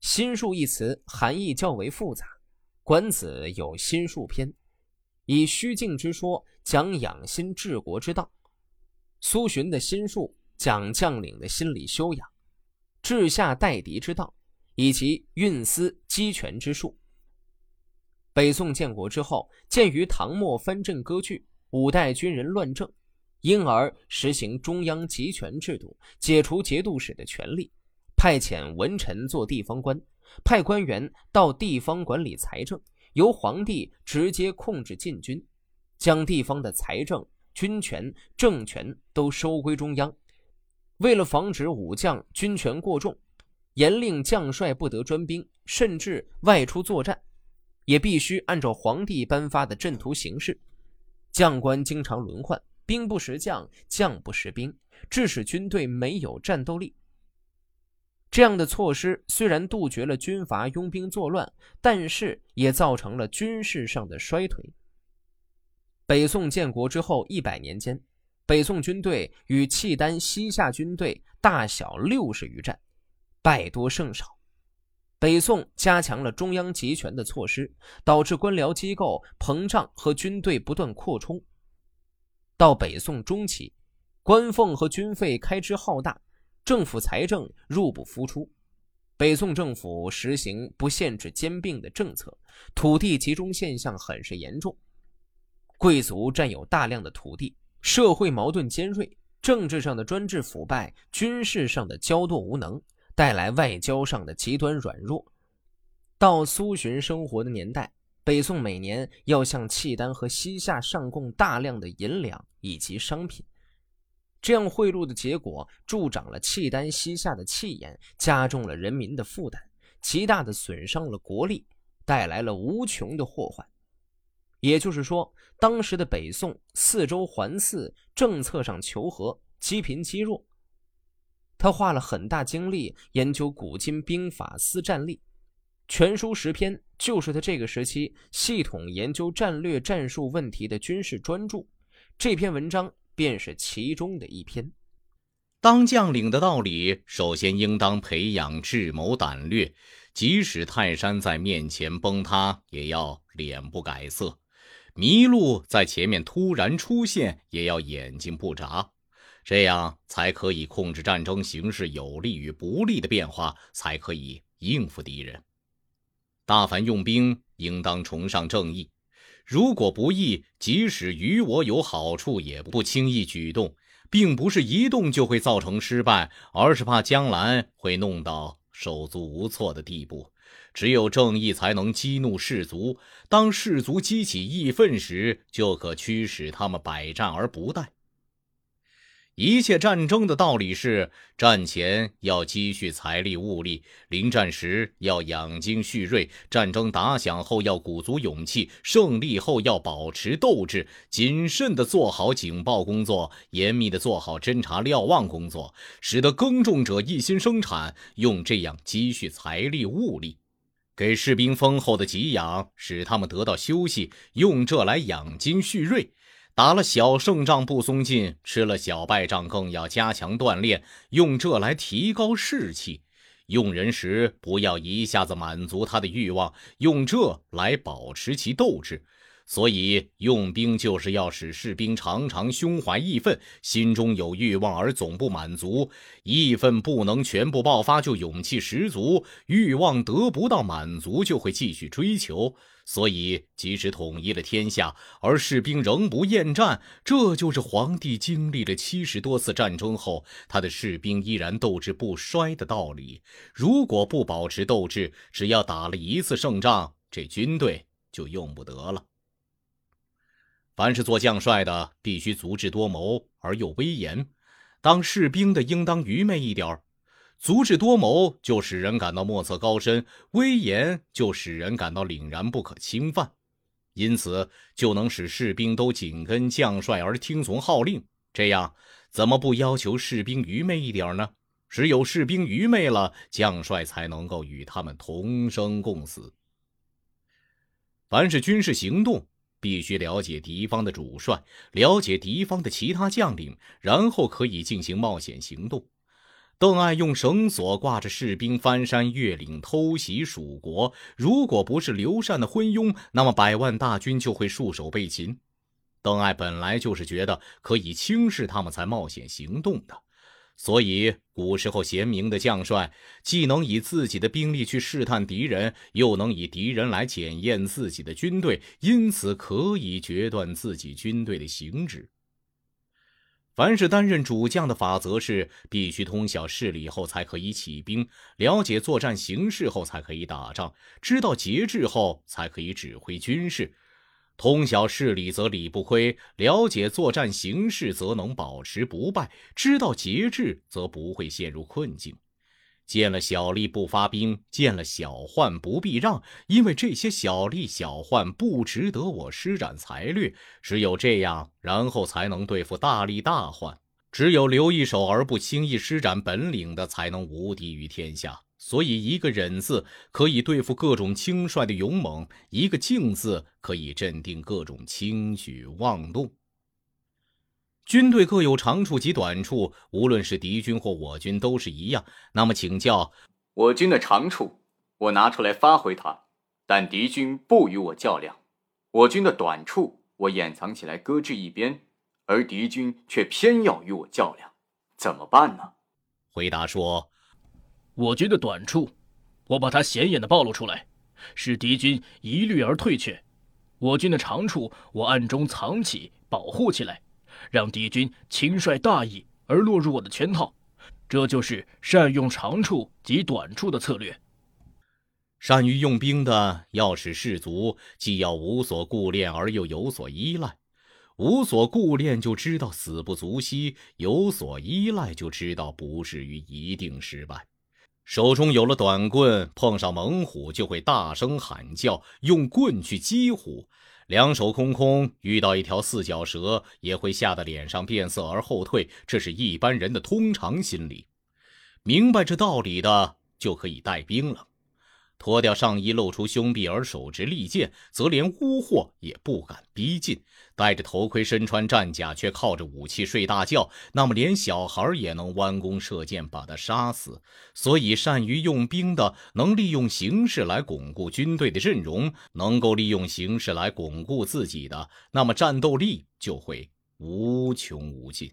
心术一词含义较为复杂，《管子》有心术篇，以虚静之说讲养心治国之道；苏洵的心术讲将领的心理修养、治下待敌之道，以及运思击权之术。北宋建国之后，鉴于唐末藩镇割据，五代军人乱政，因而实行中央集权制度，解除节度使的权力。派遣文臣做地方官，派官员到地方管理财政，由皇帝直接控制禁军，将地方的财政、军权、政权都收归中央。为了防止武将军权过重，严令将帅不得专兵，甚至外出作战，也必须按照皇帝颁发的阵图行事。将官经常轮换，兵不识将，将不识兵，致使军队没有战斗力。这样的措施虽然杜绝了军阀拥兵作乱，但是也造成了军事上的衰退。北宋建国之后一百年间，北宋军队与契丹、西夏军队大小六十余战，败多胜少。北宋加强了中央集权的措施，导致官僚机构膨胀和军队不断扩充。到北宋中期，官俸和军费开支浩大。政府财政入不敷出，北宋政府实行不限制兼并的政策，土地集中现象很是严重，贵族占有大量的土地，社会矛盾尖锐，政治上的专制腐败，军事上的骄惰无能，带来外交上的极端软弱。到苏洵生活的年代，北宋每年要向契丹和西夏上贡大量的银两以及商品。这样贿赂的结果，助长了契丹西夏的气焰，加重了人民的负担，极大的损伤了国力，带来了无穷的祸患。也就是说，当时的北宋四周环伺，政策上求和，积贫积弱。他花了很大精力研究古今兵法思战力，全书十篇就是他这个时期系统研究战略战术问题的军事专著。这篇文章。便是其中的一篇。当将领的道理，首先应当培养智谋胆略，即使泰山在面前崩塌，也要脸不改色；麋鹿在前面突然出现，也要眼睛不眨。这样才可以控制战争形势有利与不利的变化，才可以应付敌人。大凡用兵，应当崇尚正义。如果不义，即使与我有好处，也不轻易举动，并不是一动就会造成失败，而是怕将来会弄到手足无措的地步。只有正义才能激怒士卒，当士卒激起义愤时，就可驱使他们百战而不殆。一切战争的道理是：战前要积蓄财力物力，临战时要养精蓄锐；战争打响后要鼓足勇气，胜利后要保持斗志，谨慎地做好警报工作，严密地做好侦察瞭望工作，使得耕种者一心生产，用这样积蓄财力物力，给士兵丰厚的给养，使他们得到休息，用这来养精蓄锐。打了小胜仗不松劲，吃了小败仗更要加强锻炼，用这来提高士气。用人时不要一下子满足他的欲望，用这来保持其斗志。所以用兵就是要使士兵常常胸怀义愤，心中有欲望而总不满足。义愤不能全部爆发，就勇气十足；欲望得不到满足，就会继续追求。所以，即使统一了天下，而士兵仍不厌战，这就是皇帝经历了七十多次战争后，他的士兵依然斗志不衰的道理。如果不保持斗志，只要打了一次胜仗，这军队就用不得了。凡是做将帅的，必须足智多谋而又威严；当士兵的，应当愚昧一点儿。足智多谋就使人感到莫测高深，威严就使人感到凛然不可侵犯，因此就能使士兵都紧跟将帅而听从号令。这样，怎么不要求士兵愚昧一点呢？只有士兵愚昧了，将帅才能够与他们同生共死。凡是军事行动。必须了解敌方的主帅，了解敌方的其他将领，然后可以进行冒险行动。邓艾用绳索挂着士兵翻山越岭偷袭蜀国，如果不是刘禅的昏庸，那么百万大军就会束手被擒。邓艾本来就是觉得可以轻视他们才冒险行动的，所以古时候贤明的将帅既能以自己的兵力去试探敌人，又能以敌人来检验自己的军队，因此可以决断自己军队的行止。凡是担任主将的法则是：必须通晓事理后才可以起兵，了解作战形势后才可以打仗，知道节制后才可以指挥军事。通晓事理则理不亏，了解作战形势则能保持不败，知道节制则不会陷入困境。见了小利不发兵，见了小患不避让，因为这些小利小患不值得我施展才略。只有这样，然后才能对付大利大患。只有留一手而不轻易施展本领的，才能无敌于天下。所以，一个忍字可以对付各种轻率的勇猛，一个静字可以镇定各种轻举妄动。军队各有长处及短处，无论是敌军或我军都是一样。那么，请教我军的长处，我拿出来发挥它，但敌军不与我较量；我军的短处，我掩藏起来搁置一边，而敌军却偏要与我较量，怎么办呢？回答说：我军的短处，我把它显眼的暴露出来，使敌军一虑而退却；我军的长处，我暗中藏起，保护起来。让敌军轻率大意而落入我的圈套，这就是善用长处及短处的策略。善于用兵的，要使士卒既要无所顾恋而又有所依赖。无所顾恋就知道死不足惜，有所依赖就知道不至于一定失败。手中有了短棍，碰上猛虎就会大声喊叫，用棍去击虎。两手空空，遇到一条四脚蛇，也会吓得脸上变色而后退。这是一般人的通常心理。明白这道理的，就可以带兵了。脱掉上衣，露出胸臂而手执利剑，则连污货也不敢逼近；戴着头盔，身穿战甲，却靠着武器睡大觉，那么连小孩也能弯弓射箭把他杀死。所以，善于用兵的，能利用形势来巩固军队的阵容，能够利用形势来巩固自己的，那么战斗力就会无穷无尽。